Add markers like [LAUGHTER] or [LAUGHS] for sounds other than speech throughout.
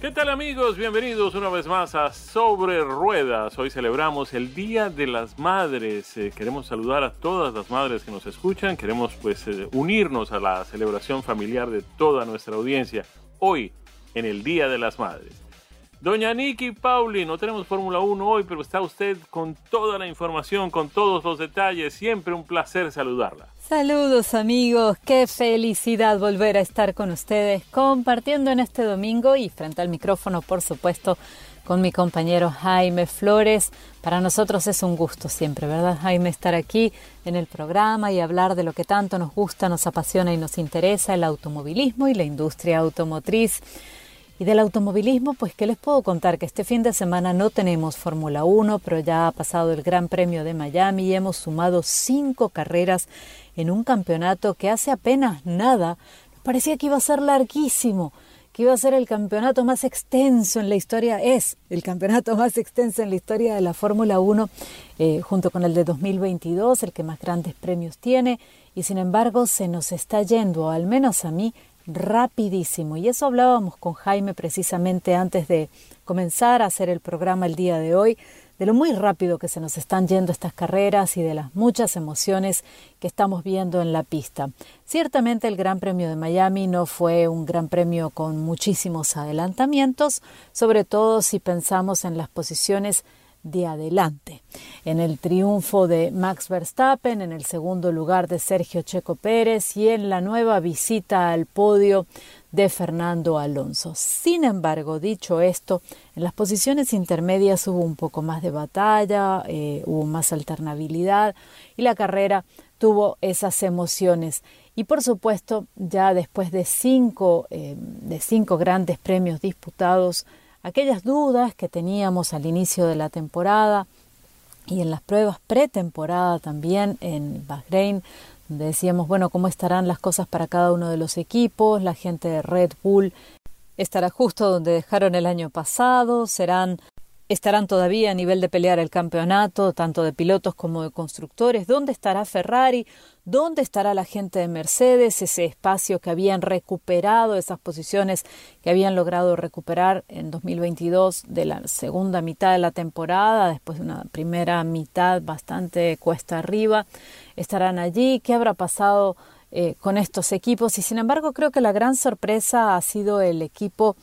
¿Qué tal amigos? Bienvenidos una vez más a Sobre Ruedas. Hoy celebramos el Día de las Madres. Eh, queremos saludar a todas las madres que nos escuchan. Queremos pues eh, unirnos a la celebración familiar de toda nuestra audiencia. Hoy, en el Día de las Madres. Doña Nikki Pauli, no tenemos Fórmula 1 hoy, pero está usted con toda la información, con todos los detalles. Siempre un placer saludarla. Saludos amigos, qué felicidad volver a estar con ustedes compartiendo en este domingo y frente al micrófono, por supuesto, con mi compañero Jaime Flores. Para nosotros es un gusto siempre, ¿verdad Jaime? Estar aquí en el programa y hablar de lo que tanto nos gusta, nos apasiona y nos interesa, el automovilismo y la industria automotriz. Y del automovilismo, pues, ¿qué les puedo contar? Que este fin de semana no tenemos Fórmula 1, pero ya ha pasado el Gran Premio de Miami y hemos sumado cinco carreras en un campeonato que hace apenas nada parecía que iba a ser larguísimo, que iba a ser el campeonato más extenso en la historia, es el campeonato más extenso en la historia de la Fórmula 1, eh, junto con el de 2022, el que más grandes premios tiene, y sin embargo se nos está yendo, al menos a mí, rapidísimo. Y eso hablábamos con Jaime precisamente antes de comenzar a hacer el programa el día de hoy, de lo muy rápido que se nos están yendo estas carreras y de las muchas emociones que estamos viendo en la pista. Ciertamente el Gran Premio de Miami no fue un gran premio con muchísimos adelantamientos, sobre todo si pensamos en las posiciones de adelante. En el triunfo de Max Verstappen, en el segundo lugar de Sergio Checo Pérez y en la nueva visita al podio de Fernando Alonso. Sin embargo, dicho esto, en las posiciones intermedias hubo un poco más de batalla, eh, hubo más alternabilidad y la carrera tuvo esas emociones. Y por supuesto, ya después de cinco, eh, de cinco grandes premios disputados, aquellas dudas que teníamos al inicio de la temporada y en las pruebas pretemporada también en Bahrein, donde decíamos, bueno, cómo estarán las cosas para cada uno de los equipos, la gente de Red Bull estará justo donde dejaron el año pasado, serán estarán todavía a nivel de pelear el campeonato, tanto de pilotos como de constructores, dónde estará Ferrari, dónde estará la gente de Mercedes, ese espacio que habían recuperado, esas posiciones que habían logrado recuperar en 2022 de la segunda mitad de la temporada, después de una primera mitad bastante cuesta arriba, estarán allí, qué habrá pasado eh, con estos equipos y sin embargo creo que la gran sorpresa ha sido el equipo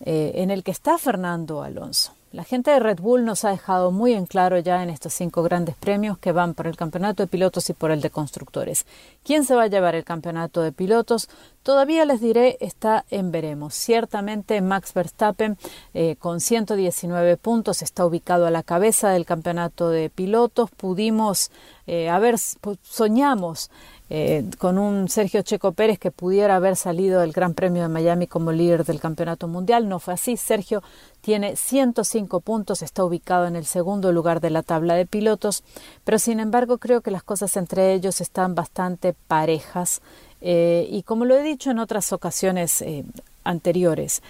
eh, en el que está Fernando Alonso. La gente de Red Bull nos ha dejado muy en claro ya en estos cinco grandes premios que van por el campeonato de pilotos y por el de constructores. ¿Quién se va a llevar el campeonato de pilotos? Todavía les diré, está en veremos. Ciertamente Max Verstappen eh, con 119 puntos está ubicado a la cabeza del campeonato de pilotos. Pudimos, eh, haber, soñamos eh, con un Sergio Checo Pérez que pudiera haber salido del Gran Premio de Miami como líder del Campeonato Mundial. No fue así. Sergio tiene 105 puntos, está ubicado en el segundo lugar de la tabla de pilotos, pero sin embargo creo que las cosas entre ellos están bastante parejas. Eh, y como lo he dicho en otras ocasiones eh, anteriores,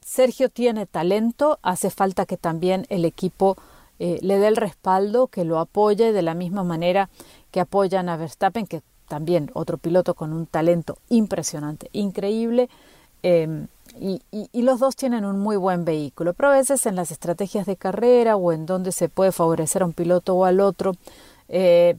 Sergio tiene talento, hace falta que también el equipo le dé el respaldo, que lo apoye de la misma manera que apoyan a Verstappen, que también otro piloto con un talento impresionante, increíble. Em, y, los dos tienen un muy buen vehículo, pero a veces en las estrategias de carrera o en donde se puede favorecer a un piloto o al otro, eh,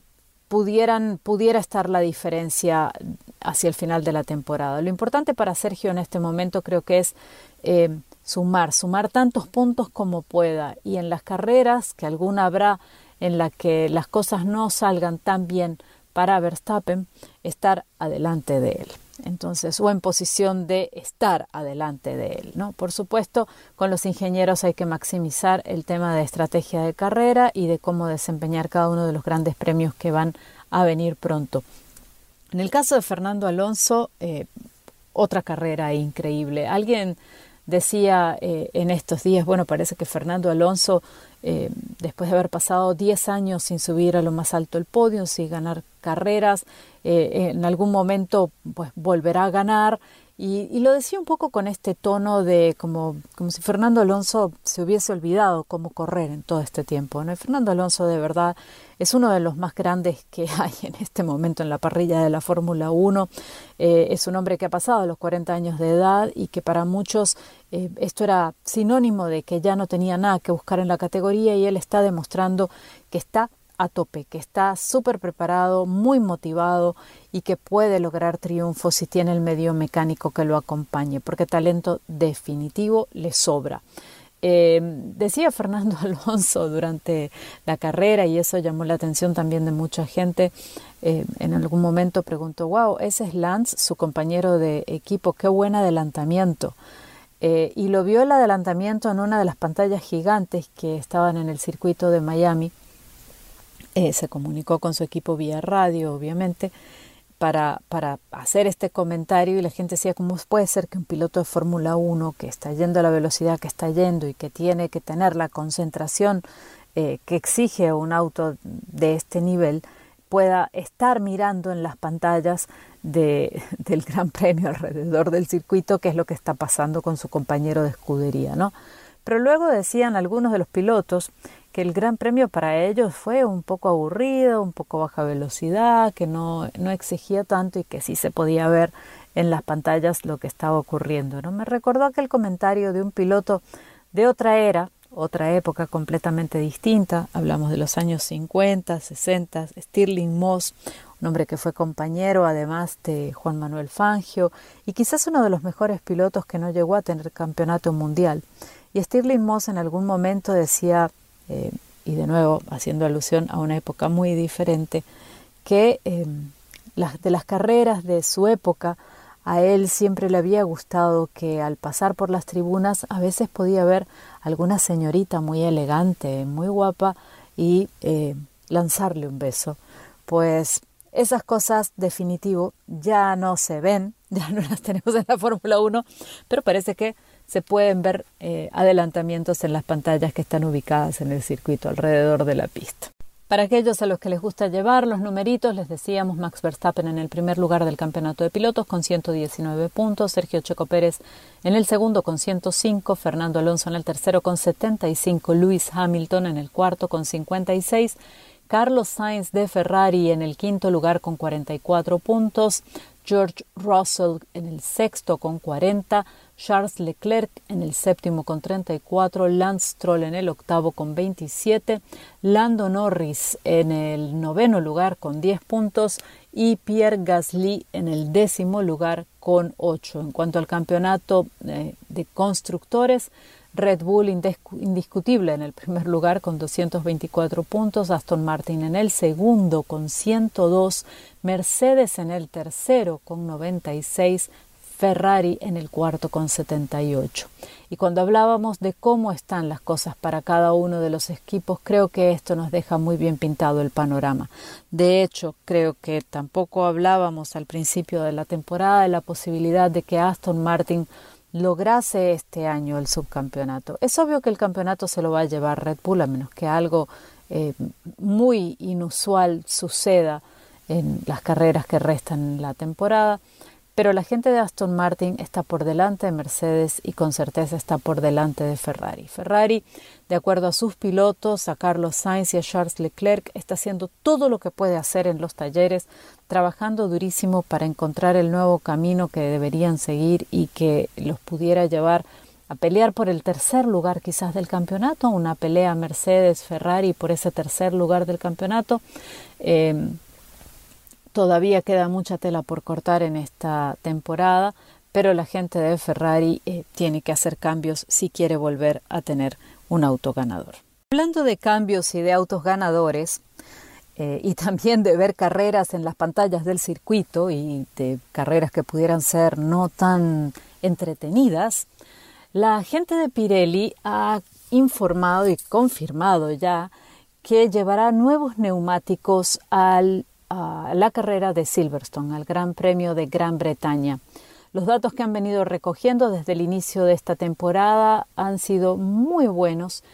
pudieran, pudiera estar la diferencia hacia el final de la temporada. Lo importante para Sergio en este momento creo que es eh, sumar, sumar tantos puntos como pueda y en las carreras, que alguna habrá en la que las cosas no salgan tan bien para Verstappen, estar adelante de él entonces, o en posición de estar adelante de él, ¿no? Por supuesto, con los ingenieros hay que maximizar el tema de estrategia de carrera y de cómo desempeñar cada uno de los grandes premios que van a venir pronto. En el caso de Fernando Alonso, eh, otra carrera increíble. Alguien decía eh, en estos días, bueno, parece que Fernando Alonso, eh, después de haber pasado 10 años sin subir a lo más alto el podio, sin ganar carreras, eh, en algún momento pues volverá a ganar y, lo decía un poco con este tono de como, como si Fernando Alonso se hubiese olvidado cómo correr en todo este tiempo. ¿no? Fernando Alonso de verdad es uno de los más grandes que [LAUGHS] hay en este momento en la parrilla de la Fórmula 1. Eh, es un hombre que ha pasado los 40 años de edad y que para muchos eh, esto era sinónimo de que ya no tenía nada que buscar en la categoría y él está demostrando que está a tope, que está súper preparado, muy motivado y que puede lograr triunfos si tiene el medio mecánico que lo acompañe, porque talento definitivo le sobra. Eh, decía Fernando [LAUGHS] Alonso durante la carrera, y eso llamó la atención también de mucha gente, eh, en algún momento preguntó, wow, ese es Lance, su compañero de equipo, qué buen adelantamiento. Eh, y lo vio el adelantamiento en una de las pantallas gigantes que estaban en el circuito de Miami se comunicó con su equipo vía radio, obviamente, para, para, hacer este comentario y la gente decía, ¿cómo puede ser que un piloto de Fórmula 1 que está yendo a la velocidad que está yendo y que tiene que tener la concentración eh, que exige un auto de este nivel pueda estar mirando en las pantallas de, [LAUGHS] del Gran Premio alrededor del circuito, que es lo que está pasando con su compañero de escudería, ¿no? Pero luego decían algunos de los pilotos que el Gran Premio para ellos fue un poco aburrido, un poco baja velocidad, que no, no exigía tanto y que sí se podía ver en las pantallas lo que estaba ocurriendo. ¿no? Me recordó aquel comentario de un piloto de otra era, otra época completamente distinta, hablamos de los años 50, 60, Stirling Moss, un hombre que fue compañero además de Juan Manuel Fangio y quizás uno de los mejores pilotos que no llegó a tener campeonato mundial. Y Stirling Moss en algún momento decía eh, y de nuevo haciendo alusión a una época muy diferente, que eh, las, de las carreras de su época, a él siempre le había gustado que al pasar por las tribunas a veces podía ver alguna señorita muy elegante, muy guapa y eh, lanzarle un beso. Pues esas cosas definitivo ya no se ven, [LAUGHS] ya no las tenemos en la Fórmula 1, pero parece que se pueden ver eh, adelantamientos en las pantallas que están ubicadas en el circuito alrededor de la pista. Para aquellos a los que les gusta llevar los numeritos, les decíamos Max Verstappen en el primer lugar del campeonato de pilotos con 119 puntos, Sergio Checo Pérez en el segundo con 105, Fernando Alonso en el tercero con 75, Lewis Hamilton en el cuarto con 56, Carlos Sainz de Ferrari en el quinto lugar con 44 puntos, George Russell en el sexto con 40, Charles Leclerc en el séptimo con 34, Lance Stroll en el octavo con 27, Lando Norris en el noveno lugar con 10 puntos y Pierre Gasly en el décimo lugar con 8. En cuanto al campeonato eh, de constructores, Red Bull indiscutible en el primer lugar con 224 puntos, Aston Martin en el segundo con 102, Mercedes en el tercero con 96, Ferrari en el cuarto con 78. Y cuando hablábamos de cómo están las cosas para cada uno de los equipos, creo que esto nos deja muy bien pintado el panorama. De hecho, creo que tampoco hablábamos al principio de la temporada de la posibilidad de que Aston Martin lograse este año el subcampeonato. Es obvio que el campeonato se lo va a llevar Red Bull, a menos que algo eh, muy inusual suceda en las carreras que restan en la temporada pero la gente de Aston Martin está por delante de Mercedes y con certeza está por delante de Ferrari. Ferrari, de acuerdo a sus pilotos, a Carlos Sainz y a Charles Leclerc, está haciendo todo lo que puede hacer en los talleres, trabajando durísimo para encontrar el nuevo camino que deberían seguir y que los pudiera llevar a pelear por el tercer lugar quizás del campeonato, una pelea Mercedes-Ferrari por ese tercer lugar del campeonato. Eh, todavía queda mucha tela por cortar en esta temporada, pero la gente de Ferrari eh, tiene que hacer cambios si quiere volver a tener un auto ganador. Hablando de cambios y de autos ganadores, eh, y también de ver carreras en las pantallas del circuito y de carreras que pudieran ser no tan entretenidas, la gente de Pirelli ha informado y confirmado ya que llevará nuevos neumáticos la carrera de Silverstone, al Gran Premio de Gran Bretaña. Los datos que han venido recogiendo desde el inicio de esta temporada han sido muy buenos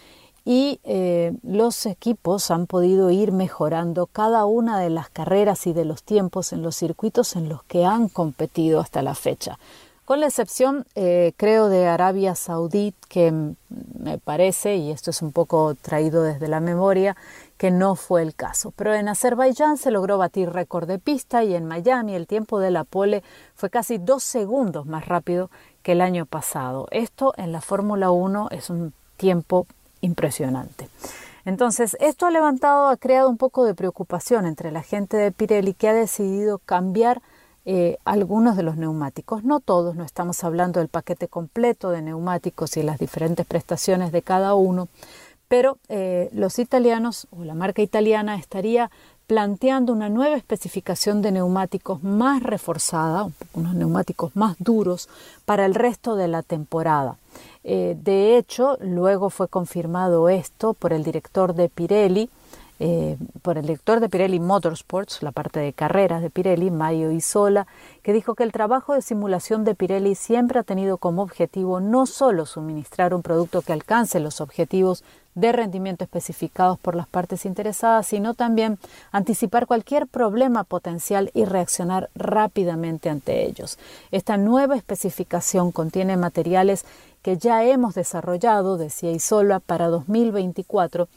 y eh, los equipos han podido ir mejorando cada una de las carreras y de los tiempos en los circuitos en los que han competido hasta la fecha con la excepción, eh, creo, de Arabia Saudí, que me parece, y esto es un poco traído desde la memoria, que no fue el caso. Pero en Azerbaiyán se logró batir récord de pista y en Miami el tiempo de la pole fue casi dos segundos más rápido que el año pasado. Esto en la Fórmula 1 es un tiempo impresionante. Entonces, esto ha levantado, ha creado un poco de preocupación entre la gente de Pirelli que ha decidido cambiar eh, algunos de los neumáticos, no todos, no estamos hablando del paquete completo de neumáticos y las diferentes prestaciones de cada uno, pero eh, los italianos o la marca italiana estaría planteando una nueva especificación de neumáticos más reforzada, unos neumáticos más duros para el resto de la temporada. Eh, de hecho, luego fue confirmado esto por el director de Pirelli, eh, por el director de Pirelli Motorsports, la parte de carreras de Pirelli, Mario Isola, que dijo que el trabajo de simulación de Pirelli siempre ha tenido como objetivo no solo suministrar un producto que alcance los objetivos de rendimiento especificados por las partes interesadas, sino también anticipar cualquier problema potencial y reaccionar rápidamente ante ellos. Esta nueva especificación contiene materiales que ya hemos desarrollado, decía Isola, para 2024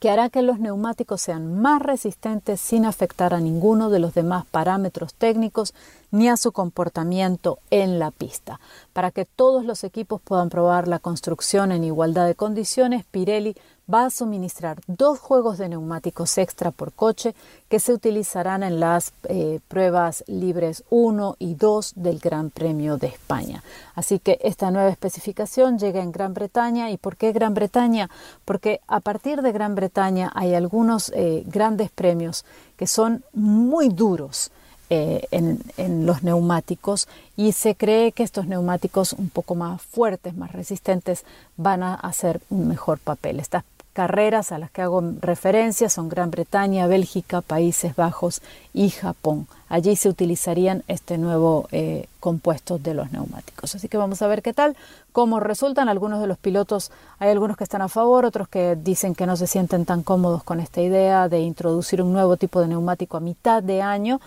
que hará que los neumáticos sean más resistentes sin afectar a ninguno de los demás parámetros técnicos ni a su comportamiento en la pista. Para que todos los equipos puedan probar la construcción en igualdad de condiciones, Pirelli va a suministrar dos juegos de neumáticos extra por coche que se utilizarán en las eh, pruebas libres 1 y 2 del Gran Premio de España. Así que esta nueva especificación llega en Gran Bretaña. ¿Y por qué Gran Bretaña? Porque a partir de Gran Bretaña hay algunos eh, grandes premios que son muy duros. Eh, en, en, los neumáticos y se cree que estos neumáticos un poco más fuertes, más resistentes, van a hacer un mejor papel. Estas carreras a las que hago referencia son Gran Bretaña, Bélgica, Países Bajos y Japón. Allí se utilizarían este nuevo eh, compuesto de los neumáticos. Así que vamos a ver qué tal, cómo resultan. Algunos de los pilotos, hay algunos que están a favor, otros que dicen que no se sienten tan cómodos con esta idea de introducir un nuevo tipo de neumático a mitad de año,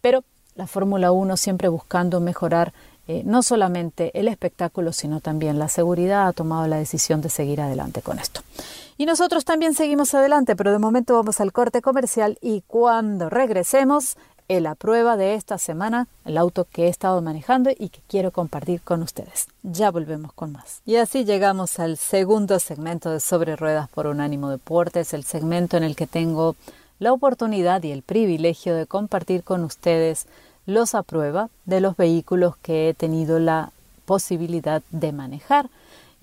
pero la Fórmula 1 siempre buscando mejorar eh, no solamente el espectáculo, sino también la seguridad, ha tomado la decisión de seguir adelante con esto. Y nosotros también seguimos adelante, pero de momento vamos al corte comercial y cuando regresemos, en la prueba de esta semana, el auto que he estado manejando y que quiero compartir con ustedes. Ya volvemos con más. Y así llegamos al segundo segmento de Sobre Ruedas por Unánimo Deportes, el segmento en el que tengo la oportunidad y el privilegio de compartir con ustedes los a prueba de los vehículos que he tenido la posibilidad de manejar.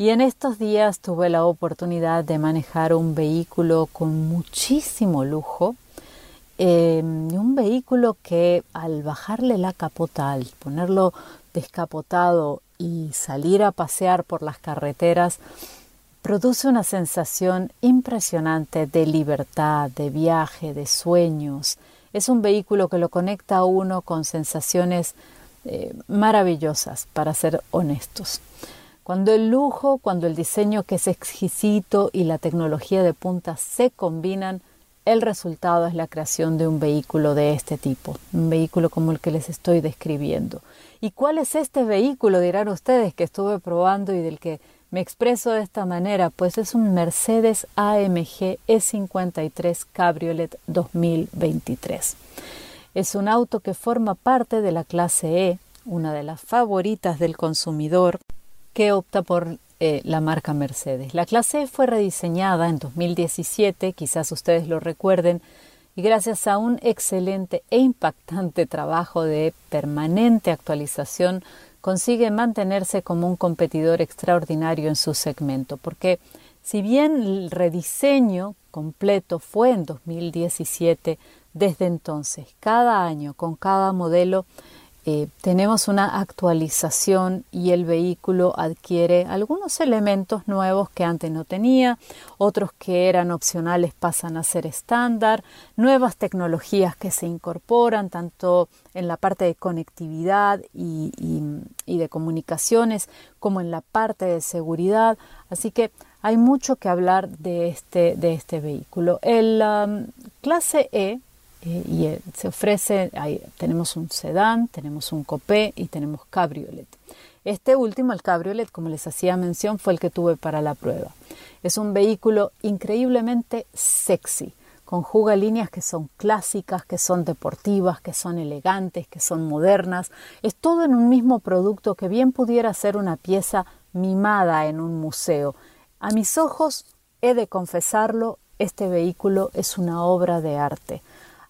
Y en estos días tuve la oportunidad de manejar un vehículo con muchísimo lujo, em, un vehículo que al bajarle la capota, al ponerlo descapotado y salir a pasear por las carreteras, produce una sensación impresionante de libertad, de viaje, de sueños. Es un vehículo que lo conecta a uno con sensaciones eh, maravillosas, para ser honestos. Cuando el lujo, cuando el diseño que es exquisito y la tecnología de punta se combinan, el resultado es la creación de un vehículo de este tipo, un vehículo como el que les estoy describiendo. ¿Y cuál es este vehículo? Dirán ustedes que estuve probando y del que me expreso de esta manera, pues es un Mercedes AMG E53 Cabriolet 2023. Es un auto que forma parte de la clase E, una de las favoritas del consumidor que opta por eh, la marca Mercedes. La clase E fue rediseñada en 2017, quizás ustedes lo recuerden, y gracias a un excelente e impactante trabajo de permanente actualización consigue mantenerse como un competidor extraordinario en su segmento, porque si bien el rediseño completo fue en 2017, desde entonces, cada año, con cada modelo, eh, tenemos una actualización y el vehículo adquiere algunos elementos nuevos que antes no tenía, otros que eran opcionales pasan a ser estándar, nuevas tecnologías que se incorporan tanto en la parte de conectividad y, de comunicaciones como en la parte de seguridad. Así que hay mucho que hablar de este, de este vehículo. El um, clase E eh, y eh, se ofrece, tenemos un sedán, tenemos un coupé y tenemos cabriolet. Este último, el cabriolet, como les hacía mención, fue el que tuve para la prueba. Es un vehículo increíblemente sexy, conjuga líneas que son clásicas, que son deportivas, que son elegantes, que son modernas. Es todo en un mismo producto que bien pudiera ser una pieza mimada en un museo. A mis ojos, he de confesarlo, este vehículo es una obra de arte.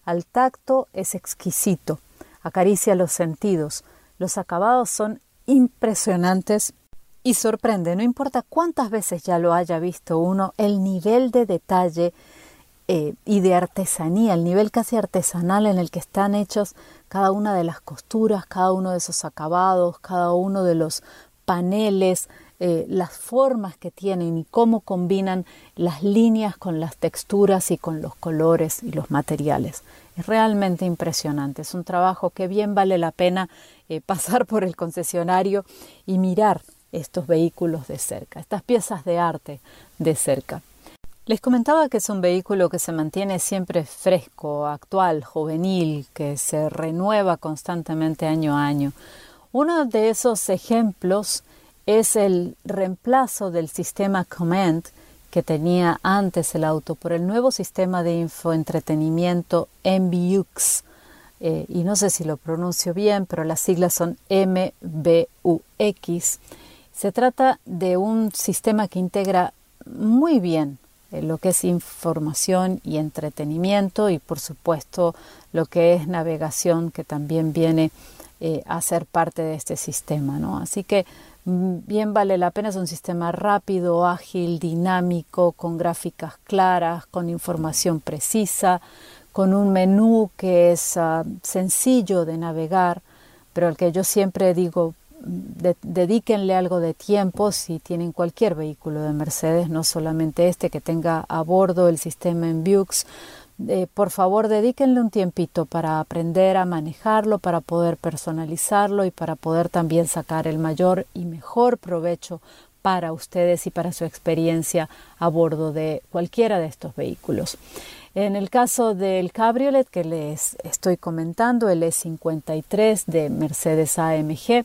Al tacto es exquisito, acaricia los sentidos, los acabados son impresionantes y sorprende, no importa cuántas veces ya lo haya visto uno, el nivel de detalle eh, y de artesanía, el nivel casi artesanal en el que están hechos cada una de las costuras, cada uno de esos acabados, cada uno de los paneles, eh, las formas que tienen y cómo combinan las líneas con las texturas y con los colores y los materiales. Es realmente impresionante, es un trabajo que bien vale la pena eh, [LAUGHS] pasar por el concesionario y mirar estos vehículos de cerca, estas piezas de arte de cerca. Les comentaba que es un vehículo que se mantiene siempre fresco, actual, juvenil, que se renueva constantemente año a año. Uno de esos ejemplos es el reemplazo del sistema Command que tenía antes el auto por el nuevo sistema de infoentretenimiento MBUX. Eh, y no sé si lo pronuncio bien, pero las siglas son MBUX. Se trata de un sistema que integra muy bien eh, lo que es información y entretenimiento y por supuesto lo que es navegación que también viene eh, a ser parte de este sistema. ¿no? Así que bien vale la pena, es un sistema rápido, ágil, dinámico, con gráficas claras, con información precisa, con un menú que es ah, sencillo de navegar, pero al que yo siempre digo, mm, dedíquenle algo de tiempo si tienen cualquier vehículo de Mercedes, no solamente este, que tenga a bordo el sistema en Vux, por favor dedíquenle un tiempito para aprender a manejarlo, para poder personalizarlo y para poder también sacar el mayor y mejor provecho para ustedes y para su experiencia a bordo de cualquiera de estos vehículos. En el caso del cabriolet que les estoy comentando, el E53 de Mercedes AMG,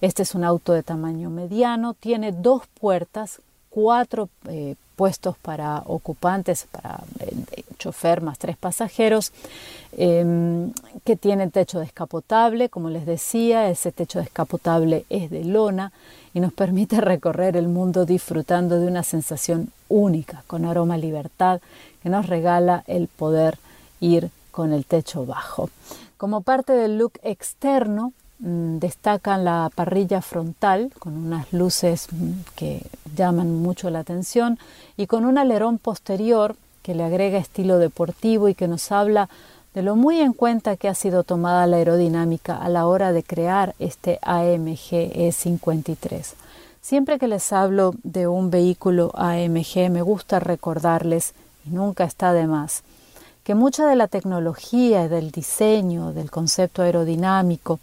este es un auto de tamaño mediano, tiene dos puertas, cuatro eh, puestos para ocupantes, para eh, chofer más tres pasajeros, em, que tiene techo descapotable, como les decía, ese techo descapotable es de lona y nos [LAUGHS] permite recorrer el mundo disfrutando de una sensación única, con aroma libertad, que nos regala el poder ir con el techo bajo. Como parte del look externo, destacan la parrilla frontal con unas luces mm, que llaman mucho la atención y con un alerón posterior que le agrega estilo deportivo y que nos habla de lo muy en cuenta que ha sido tomada la aerodinámica a la hora de crear este AMG E53. Siempre que les hablo de un vehículo AMG me gusta recordarles, y nunca está de más, que mucha de la tecnología, del diseño, del concepto aerodinámico,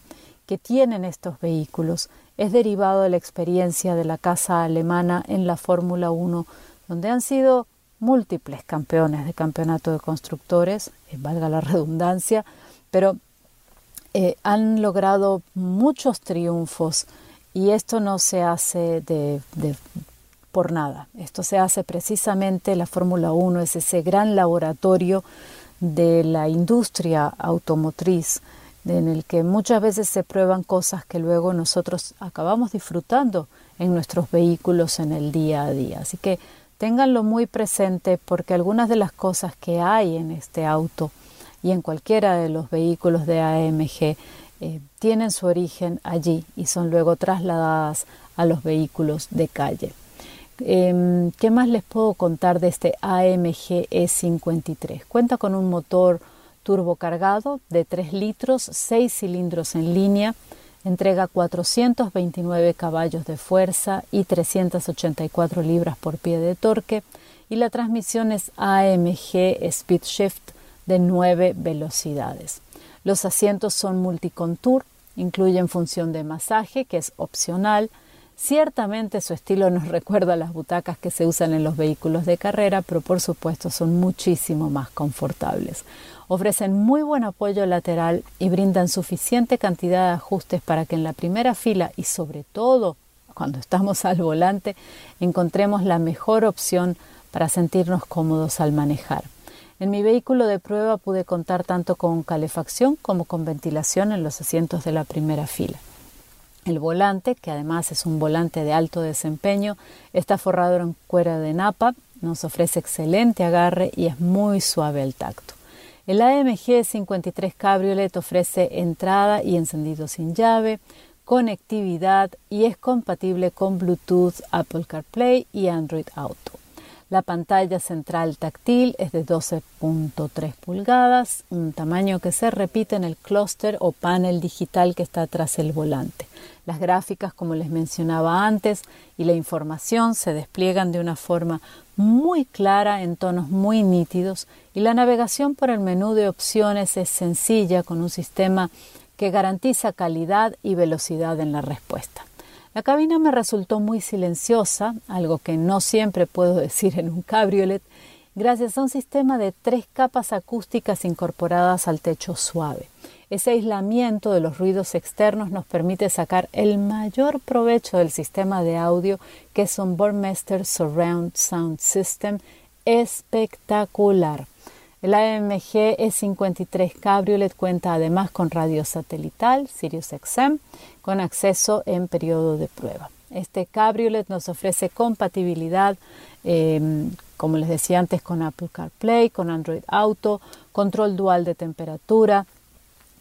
que tienen estos vehículos es derivado de la experiencia de la casa alemana en la Fórmula 1, donde han sido múltiples campeones de campeonato de constructores, eh, valga la [LAUGHS] redundancia, pero eh, han logrado muchos triunfos y esto no se hace de, por nada. Esto se hace precisamente, la Fórmula 1 es ese gran laboratorio de la industria automotriz en el que muchas veces se prueban cosas que luego nosotros acabamos disfrutando en nuestros vehículos en el día a día. Así que ténganlo muy presente porque algunas de las cosas que hay en este auto y en cualquiera de los vehículos de AMG eh, tienen su origen allí y son luego trasladadas a los vehículos de calle. Em, ¿Qué más les puedo contar de este AMG E53? Cuenta con un motor turbocargado de 3 litros, 6 cilindros en línea, entrega 429 caballos de fuerza y 384 libras por pie de torque y la transmisión es AMG Speed Shift de 9 velocidades. Los asientos son multicontour, incluyen función de masaje que es opcional, Ciertamente su estilo nos [LAUGHS] recuerda a las butacas que se usan en los vehículos de carrera, pero por supuesto son muchísimo más confortables. Ofrecen muy buen apoyo lateral y brindan suficiente cantidad de ajustes para que en la primera fila y sobre todo cuando estamos al volante encontremos la mejor opción para sentirnos cómodos al manejar. En mi vehículo de prueba pude contar tanto con calefacción como con ventilación en los asientos de la primera fila. El volante, que además es un volante de alto desempeño, está forrado en cuero de napa, nos ofrece excelente agarre y es muy suave al tacto. El AMG 53 Cabriolet ofrece entrada y encendido sin llave, conectividad y es compatible con Bluetooth, Apple CarPlay y Android Auto. La pantalla central táctil es de 12.3 pulgadas, un tamaño que se repite en el clúster o panel digital que está tras el volante. Las gráficas, como les mencionaba antes, y la información se despliegan de una forma muy clara en tonos muy nítidos y la navegación por el menú de opciones es sencilla con un sistema que garantiza calidad y velocidad en la respuesta. La cabina me resultó muy silenciosa, algo que no siempre puedo [LAUGHS] decir en un cabriolet, gracias a un sistema de tres capas acústicas incorporadas al techo suave. Ese aislamiento de los ruidos externos nos permite sacar el mayor provecho del sistema de audio que es un Burmester Surround Sound System espectacular. El AMG E53 Cabriolet cuenta además con radio satelital Sirius XM con acceso en periodo de prueba. Este Cabriolet nos ofrece compatibilidad, em, como les decía antes, con Apple CarPlay, con Android Auto, control dual de temperatura,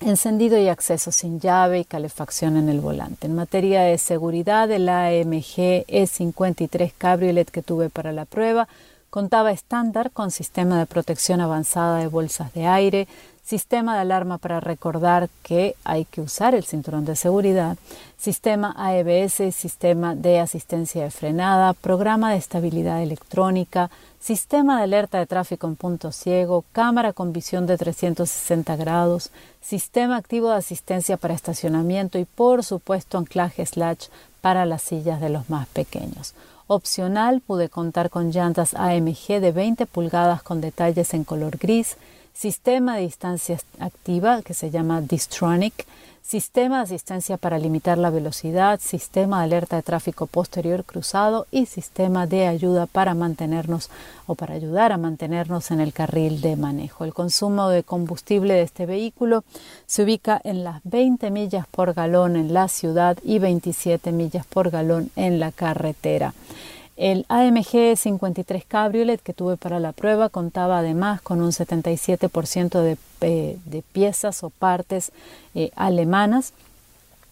encendido y acceso sin llave y calefacción en el volante. En materia de seguridad, el AMG E53 Cabriolet que tuve para la prueba Contaba estándar con sistema de protección avanzada de bolsas de aire, sistema de alarma para recordar que hay que usar el cinturón de seguridad, sistema AEBS, sistema de asistencia de frenada, programa de estabilidad electrónica, sistema de alerta de tráfico en punto ciego, cámara con visión de 360 grados, sistema activo de asistencia para estacionamiento y por supuesto anclaje slash para las sillas de los más pequeños. Opcional pude contar con llantas AMG de 20 pulgadas con detalles en color gris, sistema de distancia activa que se llama Distronic, sistema de asistencia para limitar la velocidad, sistema de alerta de tráfico posterior cruzado y sistema de ayuda para mantenernos o para ayudar a mantenernos en el carril de manejo. El consumo de combustible de este vehículo se ubica en las 20 millas por galón en la ciudad y 27 millas por galón en la carretera. El AMG 53 Cabriolet que tuve para la prueba contaba además con un 77% de, eh, de, piezas o partes eh, alemanas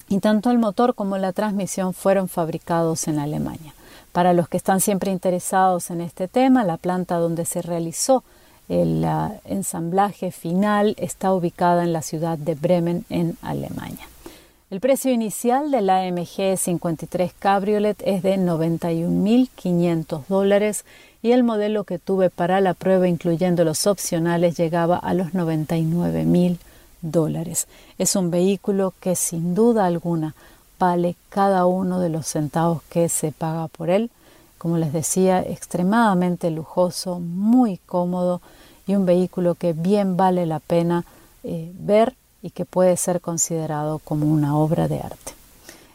y tanto el motor como la transmisión fueron fabricados en Alemania. Para los que están siempre interesados en este tema, la planta donde se realizó el ensamblaje final está ubicada en la ciudad de Bremen, en Alemania. El precio inicial del AMG 53 Cabriolet es de 91.500 dólares y el modelo que tuve para la prueba, incluyendo los opcionales, llegaba a los 99.000 dólares. Es un vehículo que sin duda alguna vale cada uno de los centavos que se paga por él. Como les decía, extremadamente lujoso, muy cómodo y un vehículo que bien vale la pena eh, ver y que puede ser considerado como una obra de arte.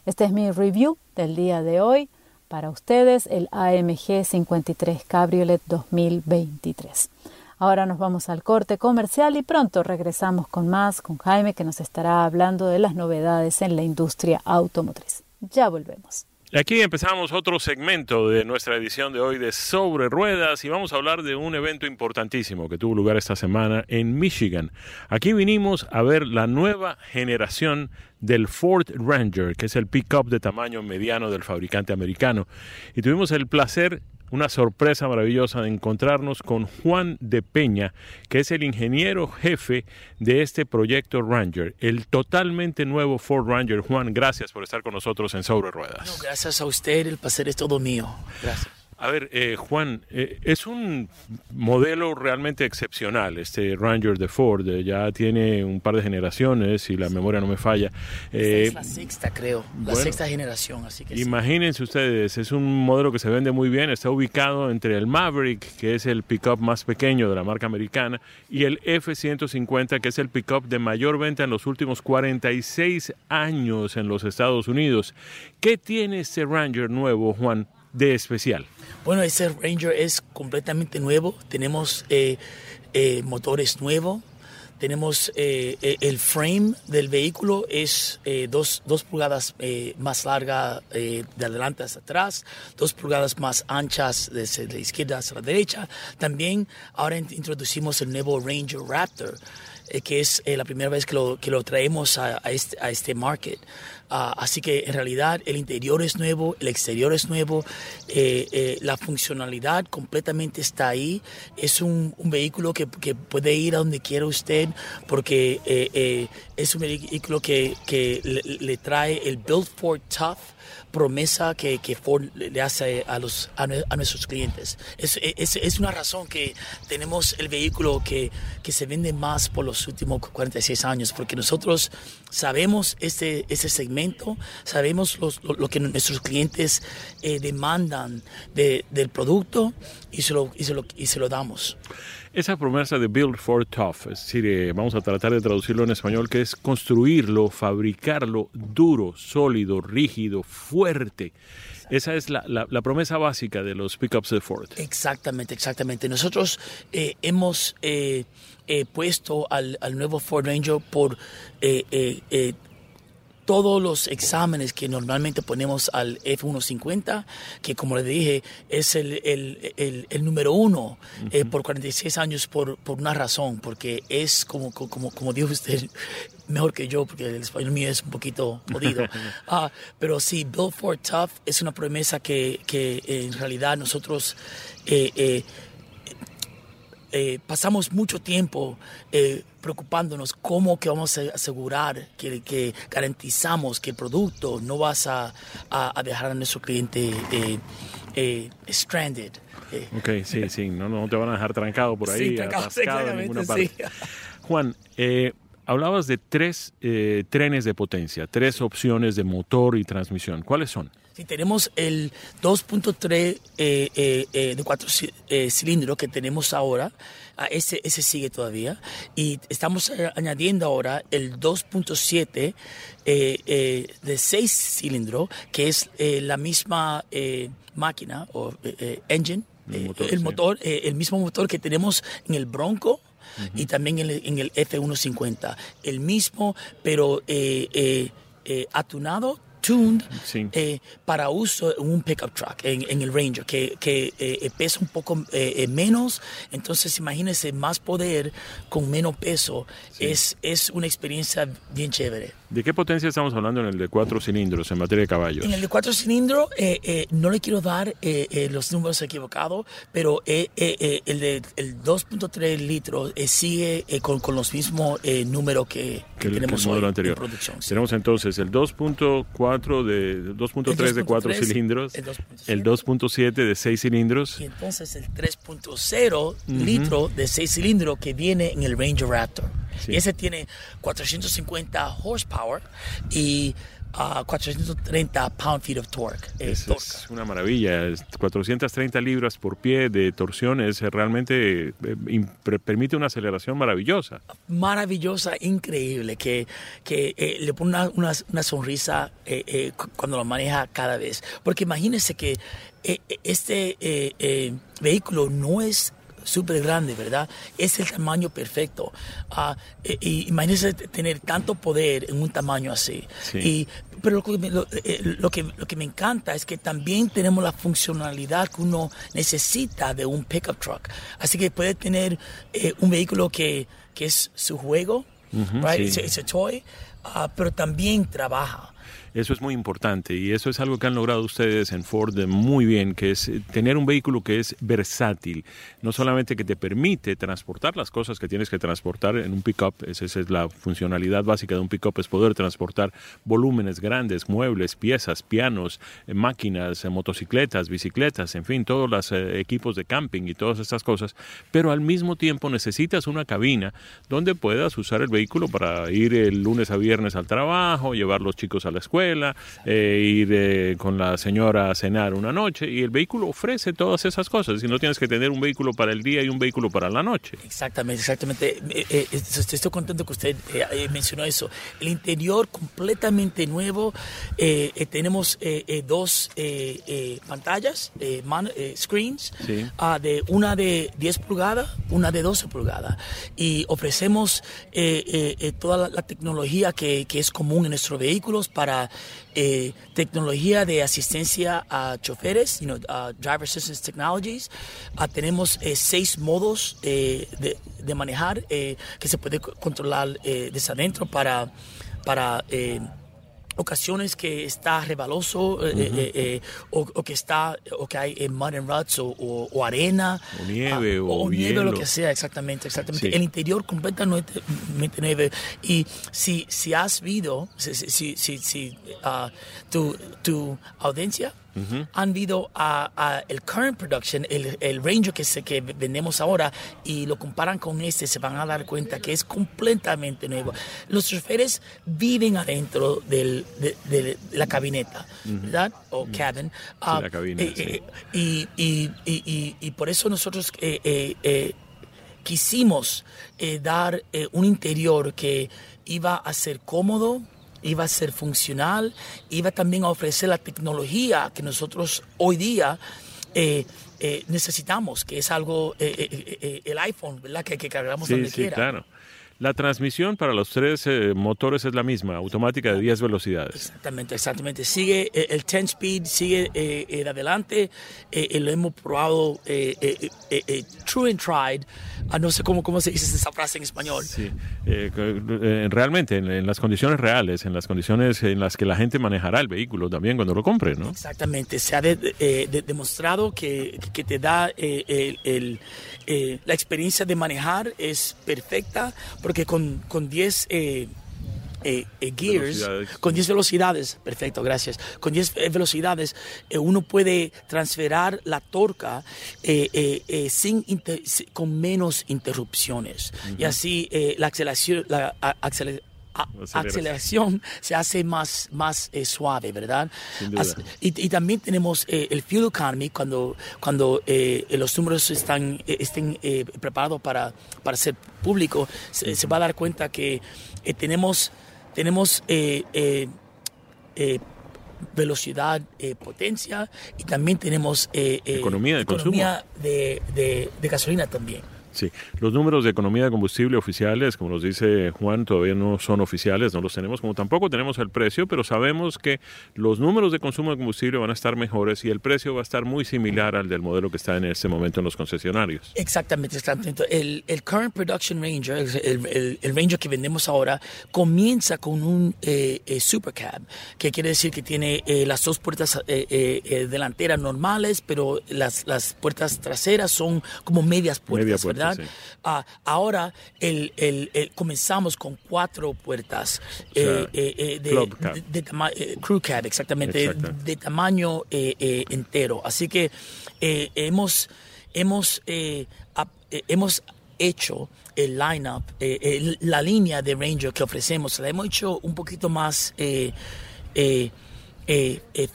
Este es mi review del día de hoy. Para ustedes, el AMG 53 Cabriolet 2023. Ahora nos vamos al corte comercial y pronto regresamos con más con Jaime que nos estará hablando de las novedades en la industria automotriz. Ya volvemos. Aquí empezamos otro segmento de nuestra edición de hoy de Sobre Ruedas y vamos a hablar de un evento importantísimo que tuvo lugar esta semana en Michigan. Aquí vinimos a ver la nueva generación del Ford Ranger, que es el pickup de tamaño mediano del fabricante americano. Y tuvimos el placer una sorpresa maravillosa de encontrarnos con Juan de Peña, que es el ingeniero jefe de este proyecto Ranger, el totalmente nuevo Ford Ranger. Juan, gracias por estar con nosotros en Sobre Ruedas. gracias a usted, el placer es todo mío. Gracias. A ver, eh, Juan, eh, es un modelo realmente excepcional, este Ranger de Ford, eh, ya tiene un par de generaciones, si la memoria no me falla. es la sexta, creo, la sexta generación, así que Imagínense ustedes, es un modelo que se vende muy bien, está ubicado entre el Maverick, que es el pickup más pequeño de la marca americana, y el F-150, que es el pickup de mayor venta en los últimos 46 años en los Estados Unidos. ¿Qué tiene este Ranger nuevo, Juan, de especial? Bueno, ese Ranger es completamente nuevo. Tenemos eh, eh, motores nuevos. Tenemos eh, el frame del vehículo es dos, pulgadas más larga de adelante hacia atrás, dos pulgadas más anchas de, la izquierda hacia la derecha. También ahora introducimos el nuevo Ranger Raptor, que es la primera vez que lo, que lo traemos a, este, a este market. Ah, así que en realidad el interior es nuevo, el exterior es nuevo, eh, eh, la funcionalidad completamente está ahí. Es un, vehículo que, puede ir a donde quiera usted porque eh, es un vehículo que, le, trae el Build for Tough promesa que, que Ford le hace a, los, a, nuestros clientes. Es, es, es, una razón que tenemos el vehículo que, que se vende más por los últimos 46 años, porque nosotros sabemos este, ese segmento, sabemos los, lo, que nuestros clientes eh, demandan de, del producto y se, lo, y, se lo, y se lo damos. Esa promesa de Build for Tough, es decir, eh, vamos a tratar de traducirlo en español, que es construirlo, fabricarlo duro, sólido, rígido, fuerte. Esa es la, la, promesa básica de los pickups de Ford. Exactamente, exactamente. Nosotros eh, hemos eh, puesto al, al, nuevo Ford Ranger por todos los exámenes que normalmente ponemos al F-150, que como le dije, es el, el, el, número uno eh, por 46 años por, por, una razón, porque es como, como, como dijo usted, [LAUGHS] mejor que yo, porque el español mío es un poquito jodido. [LAUGHS] Ah, pero sí, Build for Tough es una promesa que, que en realidad nosotros... Eh, eh, eh, pasamos mucho tiempo eh, preocupándonos cómo que vamos a asegurar que, que, garantizamos que el producto no vas a, a, dejar a nuestro cliente eh, stranded. ok, sí, sí, no, no te van a dejar trancado por ahí, sí, atascado en ninguna parte. Sí. Juan, hablabas de tres trenes de potencia, tres opciones de motor y transmisión. ¿Cuáles son? Si tenemos el 2.3 eh, eh, eh, de cuatro cilindros que tenemos ahora, ah, ese, ese sigue todavía. Y estamos añadiendo ahora el 2.7 de seis cilindros, que es la misma máquina o engine, el motor, el, mismo motor que tenemos en el Bronco. Y también en el, en el F-150. El mismo, pero atunado tuned eh, para uso en un pickup truck, en, el Ranger, que, que eh, pesa un poco eh, menos. Entonces, imagínense, más poder con menos peso. Es, es una experiencia bien chévere. ¿De qué potencia estamos hablando en el de cuatro cilindros en materia de caballos? En el de cuatro cilindros no le quiero dar los números equivocados, pero el de el 2.3 litros sigue con, con, los mismos números que, que, tenemos hoy anterior. en producción. Tenemos entonces el 2.4 de 2.3 de 4 cilindros, el 2.7 de 6 cilindros. Y entonces el 3.0 litro de 6 cilindros que viene en el Ranger Raptor. Y ese tiene 450 horsepower y a 430 pound-feet of torque. Eh, es, una maravilla. 430 libras por pie de torsión es realmente eh, permite una aceleración maravillosa. Maravillosa, increíble, que, que eh, le pone una, una, sonrisa cuando lo maneja cada vez. Porque imagínese que este vehículo no es súper grande, ¿verdad? Es el tamaño perfecto. Uh, y, imagínense tener tanto poder en un tamaño así. Y, pero lo que, lo, lo, que, lo que me encanta es que también tenemos la funcionalidad que uno necesita de un pickup truck. Así que puede tener eh, un vehículo que, que es su juego, right? Sí. It's, a, toy, uh, pero también trabaja. Eso es muy importante y eso es algo que han logrado ustedes en Ford muy bien, que es tener un vehículo que es versátil, no solamente que te permite transportar las cosas que tienes que transportar en un pickup, esa es la funcionalidad básica de un pickup, es poder transportar volúmenes grandes, muebles, piezas, pianos, eh, máquinas, eh, motocicletas, bicicletas, en fin, todos los eh, equipos de camping y todas estas cosas, pero al mismo tiempo necesitas una cabina donde puedas usar el vehículo para ir el lunes a viernes al trabajo, llevar los chicos a la escuela, eh, ir eh, con la señora a cenar una noche y el vehículo ofrece todas esas cosas y no tienes que tener un vehículo para el día y un vehículo para la noche. Exactamente, exactamente. Eh, estoy contento que usted mencionó eso. El interior completamente nuevo. tenemos dos pantallas, screens, ah, de una de 10 pulgadas, una de 12 pulgadas. Y ofrecemos toda la, tecnología que, que es común en nuestros vehículos para eh, tecnología de asistencia a choferes, you know, uh, driver assistance technologies. Uh, tenemos eh, seis modos eh, de, de, manejar que se puede controlar desde adentro para, para ocasiones que está rebaloso eh, eh, eh, o, que está o que hay mud and ruts o, arena. O nieve ah, o, nieve lo que sea exactamente exactamente. El interior completamente nieve. Y si si has visto si si si, si uh, tu tu audiencia han visto a, el current production, el, el Ranger que, se, que vendemos ahora y lo comparan con este, se van a dar cuenta que es completamente nuevo. Los choferes viven adentro del, de, la cabineta, ¿verdad? O cabin. Ah, la cabina, eh, eh, y, y, y, y, por eso nosotros eh, quisimos dar un interior que iba a ser cómodo, iba a ser funcional, iba también a ofrecer la tecnología que nosotros hoy día eh, eh, necesitamos, que es algo, eh, el iPhone, ¿verdad? Que, que cargamos donde sí, Claro. La transmisión para los tres eh, motores es la misma, automática de 10 velocidades. Exactamente, exactamente. Sigue eh, el 10 speed, sigue eh, adelante. lo hemos probado true and tried. Ah, no sé cómo, cómo se dice esa frase en español. Sí, realmente, en, las condiciones reales, en las condiciones en las que la gente manejará el vehículo también cuando lo compre, ¿no? Exactamente. Se ha demostrado que, que, te da el, la experiencia de manejar es perfecta porque con, con 10 eh, eh, eh, gears, con 10 velocidades, perfecto, gracias, con 10 velocidades uno puede transferir la torca sin con menos interrupciones. Y así la aceleración, la aceleración. se hace más, más eh, suave, ¿verdad? Y, también tenemos eh, el fuel economy cuando, cuando eh, los números están, estén preparados para, para ser público, se, va a dar cuenta que tenemos, tenemos velocidad, potencia y también tenemos economía, de, economía de, de gasolina también. Sí, los números de economía de combustible oficiales, como nos dice Juan, todavía no son oficiales, no los tenemos, como tampoco tenemos el precio, pero sabemos que los números de consumo de combustible van a estar mejores y el precio va a estar muy similar al del modelo que está en este momento en los concesionarios. Exactamente, exactamente. El, el Current Production Ranger, el, el, Ranger que vendemos ahora, comienza con un eh, eh Supercab, que quiere decir que tiene eh, las dos puertas eh, delanteras normales, pero las, las puertas traseras son como medias puertas, ¿verdad? Ah, ahora el, el, comenzamos con cuatro puertas eh, eh, eh, de, crew cab, exactamente, de tamaño entero. Así que hemos, hemos, hemos hecho el lineup, la línea de Ranger que ofrecemos, la hemos hecho un poquito más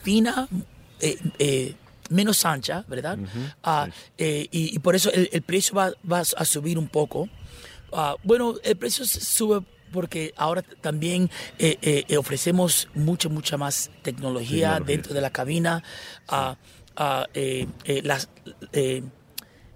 fina menos ancha, ¿verdad? Ah, eh, y, por eso el, precio va, va, a subir un poco. Ah, bueno, el precio sube porque ahora también eh, eh, ofrecemos mucha, mucha más tecnología, dentro de la cabina. Ah, las,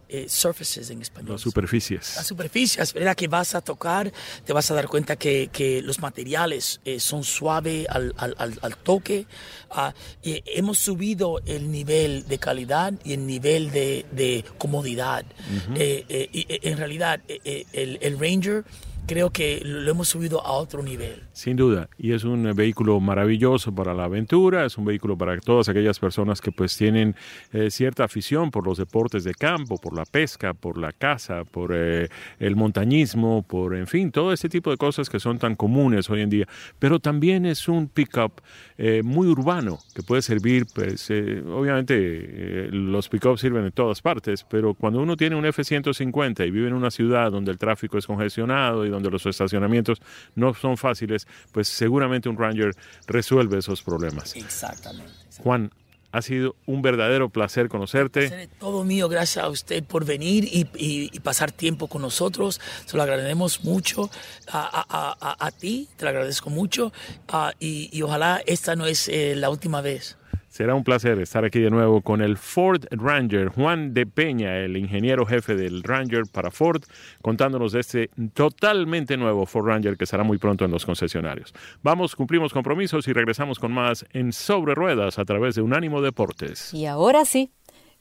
eh, surfaces en español. Las superficies. Las superficies, ¿verdad? Que vas a tocar, te vas a dar cuenta que, que los materiales eh, son suaves al, al, al, toque. Uh, hemos subido el nivel de calidad y el nivel de, de comodidad. eh, y, en realidad, el, el Ranger creo que lo hemos subido a otro nivel. Sin duda, y es un vehículo maravilloso para la aventura, es un vehículo para todas aquellas personas que pues tienen eh, cierta afición por los deportes de campo, por la pesca, por la caza, por eh, el montañismo, por en fin, todo ese tipo de cosas que son tan comunes hoy en día. Pero también es un pickup eh, muy urbano que puede servir, pues obviamente los pickups sirven en todas partes, pero cuando uno tiene un F-150 y vive en una ciudad donde el tráfico es congestionado y donde los estacionamientos no son fáciles, pues seguramente un Ranger resuelve esos problemas. Exactamente. Juan, ha sido un verdadero placer conocerte. todo mío, gracias a usted por venir y, pasar tiempo con nosotros. Se lo agradecemos mucho a, ti, te lo agradezco mucho y, ojalá esta no es eh, la última vez. Será un placer estar aquí de nuevo con el Ford Ranger, Juan de Peña, el ingeniero jefe del Ranger para Ford, contándonos de este totalmente nuevo Ford Ranger que estará muy pronto en los concesionarios. Vamos, cumplimos compromisos y regresamos con más en Sobre Ruedas a través de Unánimo Deportes. Y ahora sí,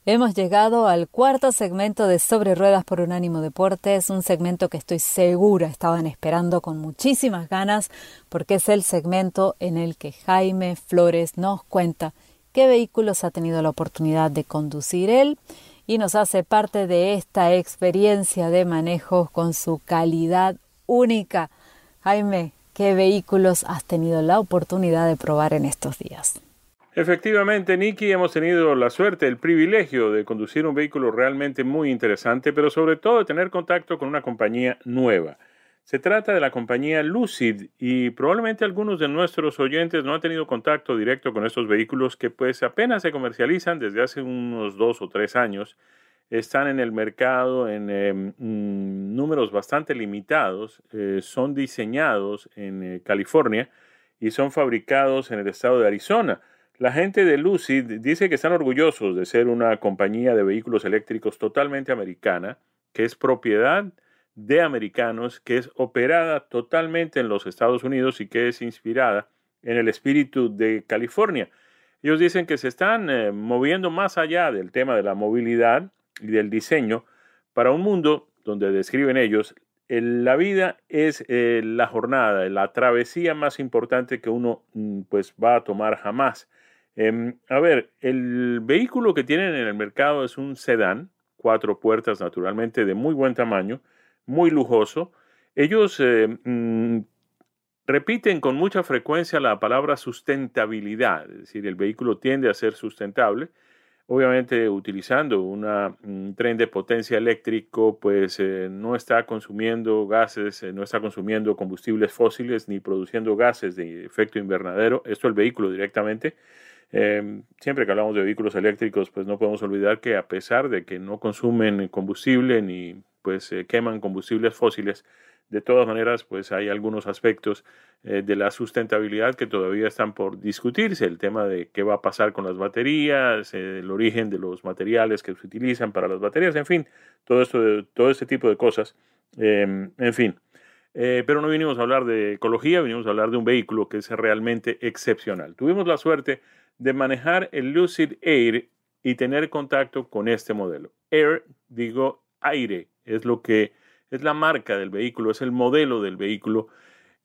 Hemos llegado al cuarto segmento de Sobre Ruedas por Unánimo Deportes, un segmento que estoy segura estaban esperando con muchísimas ganas porque es el segmento en el que Jaime Flores nos cuenta qué vehículos ha tenido la oportunidad de conducir él y nos hace parte de esta experiencia de manejo con su calidad única. Jaime, ¿qué vehículos has tenido la oportunidad de probar en estos días? Efectivamente, Nicky, hemos tenido la suerte, el privilegio de conducir un vehículo realmente muy interesante, pero sobre todo de tener contacto con una compañía nueva. Se trata de la compañía Lucid y probablemente algunos de nuestros oyentes no han tenido contacto directo con estos vehículos que pues apenas se comercializan desde hace unos dos o tres años. Están en el mercado en em, mm, números bastante limitados, eh, son diseñados en eh, California y son fabricados en el estado de Arizona. La gente de Lucid dice que están orgullosos de ser una compañía de vehículos eléctricos totalmente americana, que es propiedad de americanos que es operada totalmente en los Estados Unidos y que es inspirada en el espíritu de California. Ellos dicen que se están eh, moviendo más allá del tema de la movilidad y del diseño para un mundo donde describen ellos la vida es eh, la jornada, la travesía más importante que uno mm, pues va a tomar jamás. Em, a ver, el vehículo que tienen en el mercado es un sedán, cuatro puertas naturalmente de muy buen tamaño, muy lujoso. Ellos eh, mm, repiten con mucha frecuencia la palabra sustentabilidad, es decir, el vehículo tiende a ser sustentable. Obviamente utilizando un tren de potencia eléctrico, pues eh, no está consumiendo gases, eh, no está consumiendo combustibles fósiles ni produciendo gases de efecto invernadero. Esto el vehículo directamente. Em, siempre que hablamos de vehículos eléctricos, pues no podemos olvidar que a pesar de que no consumen combustible ni pues queman combustibles fósiles, de todas maneras, pues hay algunos aspectos eh, de la sustentabilidad que todavía están por discutirse. El tema de qué va a pasar con las baterías, eh, el origen de los materiales que se utilizan para las baterías, en fin, todo esto, todo este tipo de cosas. Em, en fin, eh, pero no vinimos a hablar de ecología, vinimos a hablar de un vehículo que es realmente excepcional. Tuvimos la suerte de manejar el Lucid Air y tener contacto con este modelo. Air, digo aire, es lo que es la marca del vehículo, es el modelo del vehículo,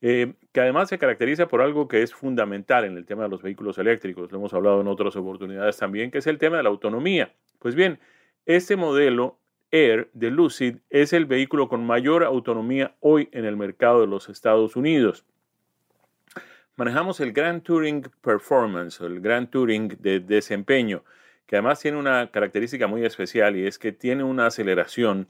eh, que además se caracteriza por algo que es fundamental en el tema de los vehículos eléctricos, lo hemos hablado en otras oportunidades también, que es el tema de la autonomía. Pues bien, este modelo Air de Lucid es el vehículo con mayor autonomía hoy en el mercado de los Estados Unidos. Manejamos el Grand Touring Performance el Grand Touring de desempeño, que además tiene una característica muy especial y es que tiene una aceleración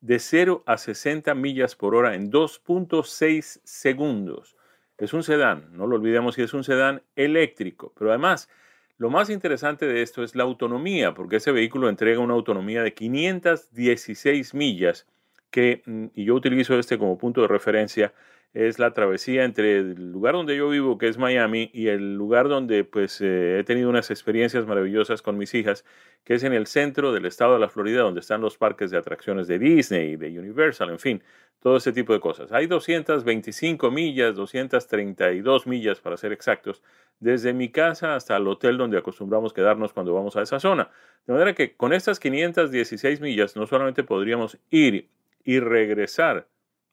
de 0 a 60 millas por hora en 2.6 segundos. Es un sedán, no lo olvidemos, que es un sedán eléctrico, pero además lo más interesante de esto es la autonomía, porque ese vehículo entrega una autonomía de 516 millas, que, mm, y yo utilizo este como punto de referencia, es la travesía entre el lugar donde yo vivo, que es Miami, y el lugar donde pues eh, he tenido unas experiencias maravillosas con mis hijas, que es en el centro del estado de la Florida, donde están los parques de atracciones de Disney, de Universal, en fin, todo ese tipo de cosas. Hay 225 millas, 232 millas para ser exactos, desde mi casa hasta el hotel donde acostumbramos quedarnos cuando vamos a esa zona. De manera que con estas 516 millas no solamente podríamos ir y regresar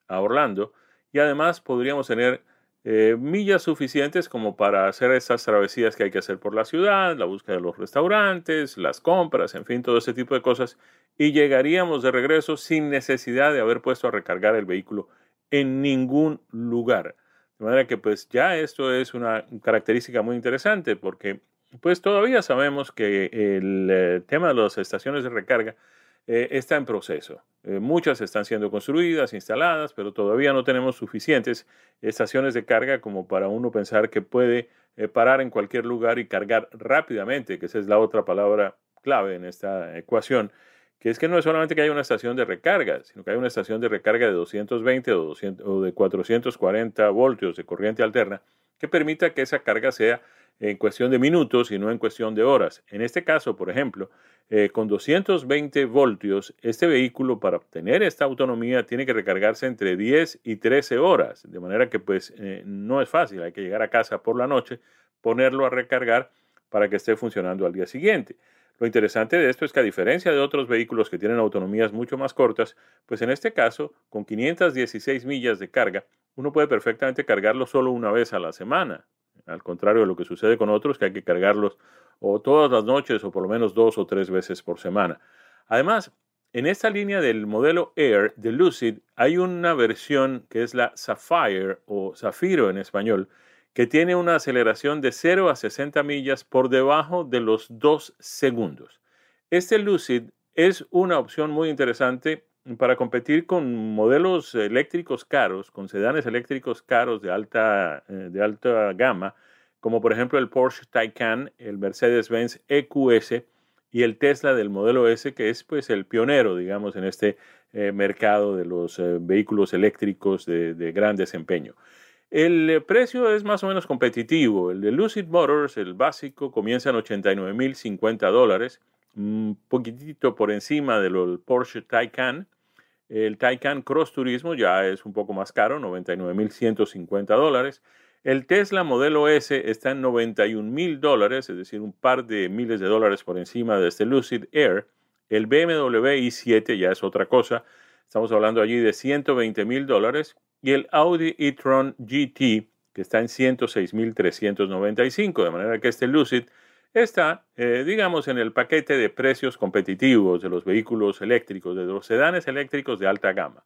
a Orlando, y además podríamos tener eh, millas suficientes como para hacer esas travesías que hay que hacer por la ciudad, la búsqueda de los restaurantes, las compras, en fin, todo ese tipo de cosas, y llegaríamos de regreso sin necesidad de haber puesto a recargar el vehículo en ningún lugar. De manera que pues ya esto es una característica muy interesante porque pues todavía sabemos que el eh, tema de las estaciones de recarga eh, está en proceso. Eh, muchas están siendo construidas, instaladas, pero todavía no tenemos suficientes estaciones de carga como para uno pensar que puede eh, parar en cualquier lugar y cargar rápidamente, que esa es la otra palabra clave en esta ecuación, que es que no es solamente que haya una estación de recarga, sino que hay una estación de recarga de 220 o, 200, o de 440 voltios de corriente alterna que permita que esa carga sea en cuestión de minutos y no en cuestión de horas. En este caso, por ejemplo, eh, con 220 voltios, este vehículo para obtener esta autonomía tiene que recargarse entre 10 y 13 horas, de manera que pues eh, no es fácil, hay que llegar a casa por la noche, ponerlo a recargar para que esté funcionando al día siguiente. Lo interesante de esto es que a diferencia de otros vehículos que tienen autonomías mucho más cortas, pues en este caso, con 516 millas de carga, uno puede perfectamente cargarlo solo una vez a la semana, al contrario de lo que sucede con otros, que hay que cargarlos o todas las noches o por lo menos dos o tres veces por semana. Además, en esta línea del modelo Air de Lucid hay una versión que es la Sapphire o Zafiro en español, que tiene una aceleración de 0 a 60 millas por debajo de los 2 segundos. Este Lucid es una opción muy interesante para competir con modelos eléctricos caros, con sedanes eléctricos caros de alta, eh, de alta gama, como por ejemplo el Porsche Taycan, el Mercedes-Benz EQS y el Tesla del modelo S, que es pues el pionero, digamos, en este eh, mercado de los eh, vehículos eléctricos de, de, gran desempeño. El precio es más o menos competitivo. El de Lucid Motors, el básico, comienza en 89.050 dólares un poquitito por encima del Porsche Taycan. El Taycan Cross Turismo ya es un poco más caro, 99.150 dólares. El Tesla modelo S está en 91.000 dólares, es decir, un par de miles de dólares por encima de este Lucid Air. El BMW i7 ya es otra cosa, estamos hablando allí de 120.000 dólares. Y el Audi e-tron GT, que está en 106.395, de manera que este Lucid está, eh, digamos, en el paquete de precios competitivos de los vehículos eléctricos, de los sedanes eléctricos de alta gama.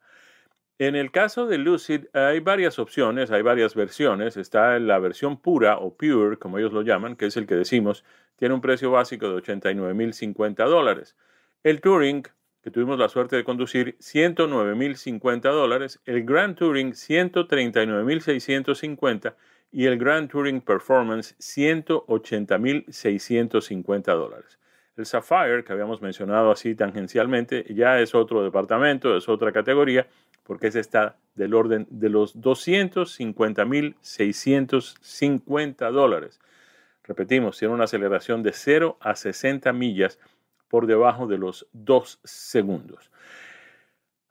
En el caso de Lucid hay varias opciones, hay varias versiones. Está la versión pura o pure, como ellos lo llaman, que es el que decimos, tiene un precio básico de 89.050 dólares. El Touring, que tuvimos la suerte de conducir, 109.050 dólares. El Grand Touring, 139.650 y el Grand Touring Performance 180.650 dólares. El Sapphire, que habíamos mencionado así tangencialmente, ya es otro departamento, es otra categoría, porque ese está del orden de los 250.650 dólares. Repetimos, tiene una aceleración de 0 a 60 millas por debajo de los 2 segundos.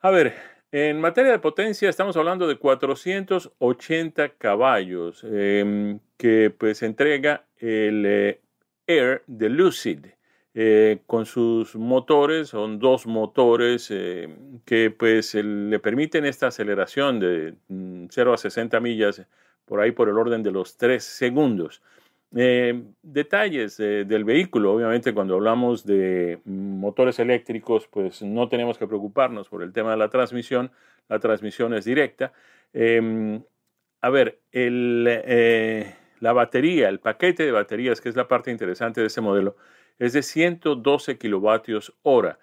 A ver, en materia de potencia estamos hablando de 480 caballos em, que pues entrega el eh, Air de Lucid. Eh, con sus motores, son dos motores eh, que pues le permiten esta aceleración de 0 mm, a 60 millas por ahí por el orden de los 3 segundos. Eh, detalles del vehículo, obviamente cuando hablamos de motores eléctricos, pues no tenemos que preocuparnos por el tema de la transmisión, la transmisión es directa. Em, a ver, la batería, el paquete de baterías, que es la parte interesante de este modelo, es de 112 kilovatios hora.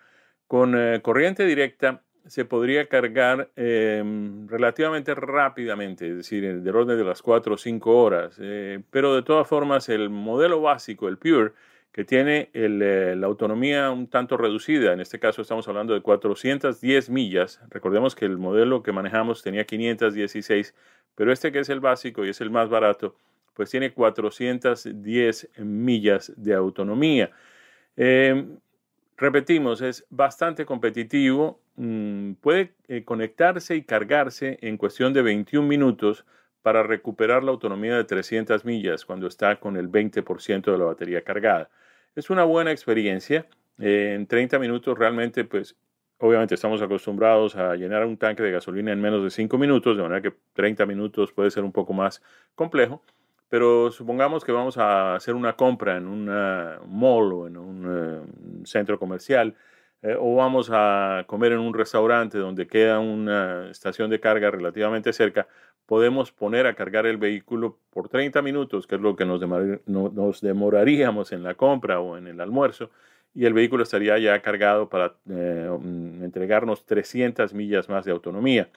Con eh, corriente directa se podría cargar em, relativamente rápidamente, es decir, del orden de las 4 o 5 horas. Eh, pero de todas formas, el modelo básico, el Pure, que tiene eh, la autonomía un tanto reducida. En este caso estamos hablando de 410 millas. Recordemos que el modelo que manejamos tenía 516, pero este que es el básico y es el más barato, pues tiene 410 millas de autonomía. Em, repetimos, es bastante competitivo. Mm, puede eh, conectarse y cargarse en cuestión de 21 minutos para recuperar la autonomía de 300 millas cuando está con el 20% de la batería cargada. Es una buena experiencia. Eh, en 30 minutos realmente, pues, obviamente estamos acostumbrados a llenar un tanque de gasolina en menos de 5 minutos, de manera que 30 minutos puede ser un poco más complejo. Pero supongamos que vamos a hacer una compra en un mall o en un eh, centro comercial eh, o vamos a comer en un restaurante donde queda una estación de carga relativamente cerca, podemos poner a cargar el vehículo por 30 minutos, que es lo que nos, demoraríamos en la compra o en el almuerzo, y el vehículo estaría ya cargado para eh, mm, entregarnos 300 millas más de autonomía.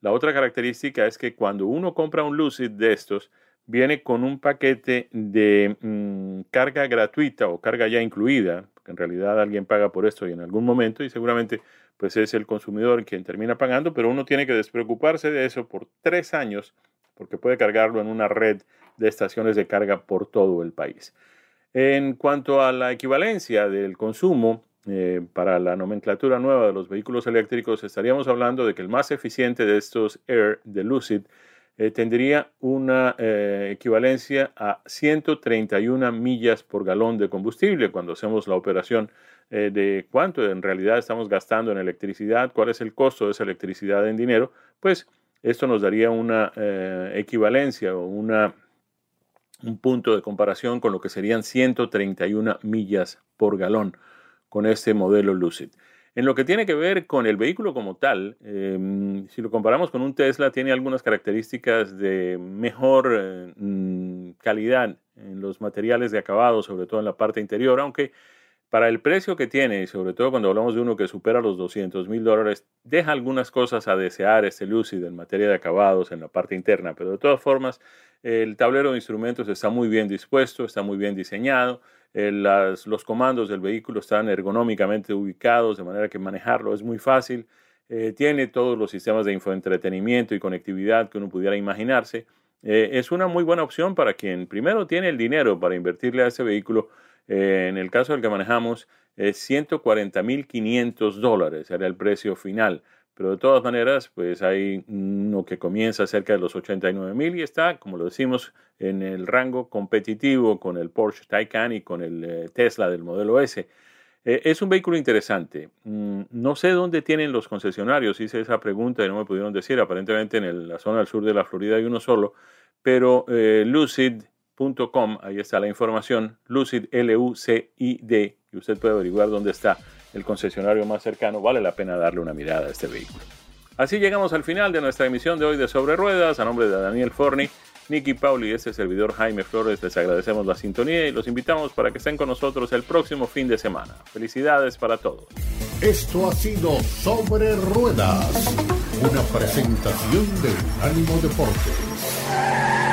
La otra característica es que cuando uno compra un Lucid de estos, viene con un paquete de mm, carga gratuita o carga ya incluida, en realidad alguien paga por esto y en algún momento y seguramente pues es el consumidor quien termina pagando, pero uno tiene que despreocuparse de eso por tres años porque puede cargarlo en una red de estaciones de carga por todo el país. En cuanto a la equivalencia del consumo eh, para la nomenclatura nueva de los vehículos eléctricos, estaríamos hablando de que el más eficiente de estos Air de Lucid eh, tendría una eh, equivalencia a 131 millas por galón de combustible cuando hacemos la operación eh, de cuánto en realidad estamos gastando en electricidad, cuál es el costo de esa electricidad en dinero, pues esto nos daría una equivalencia o una, un punto de comparación con lo que serían 131 millas por galón con este modelo Lucid. En lo que tiene que ver con el vehículo como tal, em, si lo comparamos con un Tesla, tiene algunas características de mejor eh, mm, calidad en los materiales de acabado, sobre todo en la parte interior, aunque para el precio que tiene, y sobre todo cuando hablamos de uno que supera los 200 mil dólares, deja algunas cosas a desear este Lucid en materia de acabados en la parte interna, pero de todas formas, el tablero de instrumentos está muy bien dispuesto, está muy bien diseñado, eh, los comandos del vehículo están ergonómicamente ubicados, de manera que manejarlo es muy fácil. Eh, tiene todos los sistemas de infoentretenimiento y conectividad que uno pudiera imaginarse. Eh, es una muy buena opción para quien primero tiene el dinero para invertirle a ese vehículo. en el caso del que manejamos, es 140.500 dólares, era el precio final. Pero de todas maneras, pues hay uno que comienza cerca de los 89 mil y está, como lo decimos, en el rango competitivo con el Porsche Taycan y con el eh, Tesla del modelo S. Eh, es un vehículo interesante. Mm, no sé dónde tienen los concesionarios, hice esa pregunta y no me pudieron decir. Aparentemente en la zona del sur de la Florida hay uno solo, pero eh, lucid.com, ahí está la información, lucid, L-U-C-I-D, y usted puede averiguar dónde está el concesionario más cercano, vale la pena darle una mirada a este vehículo. Así llegamos al final de nuestra emisión de hoy de Sobre Ruedas. A nombre de Daniel Forni, Nicky Pauli y este servidor Jaime Flores, les agradecemos la sintonía y los invitamos para que estén con nosotros el próximo fin de semana. Felicidades para todos. Esto ha sido Sobre Ruedas, una presentación de Ánimo Deporte.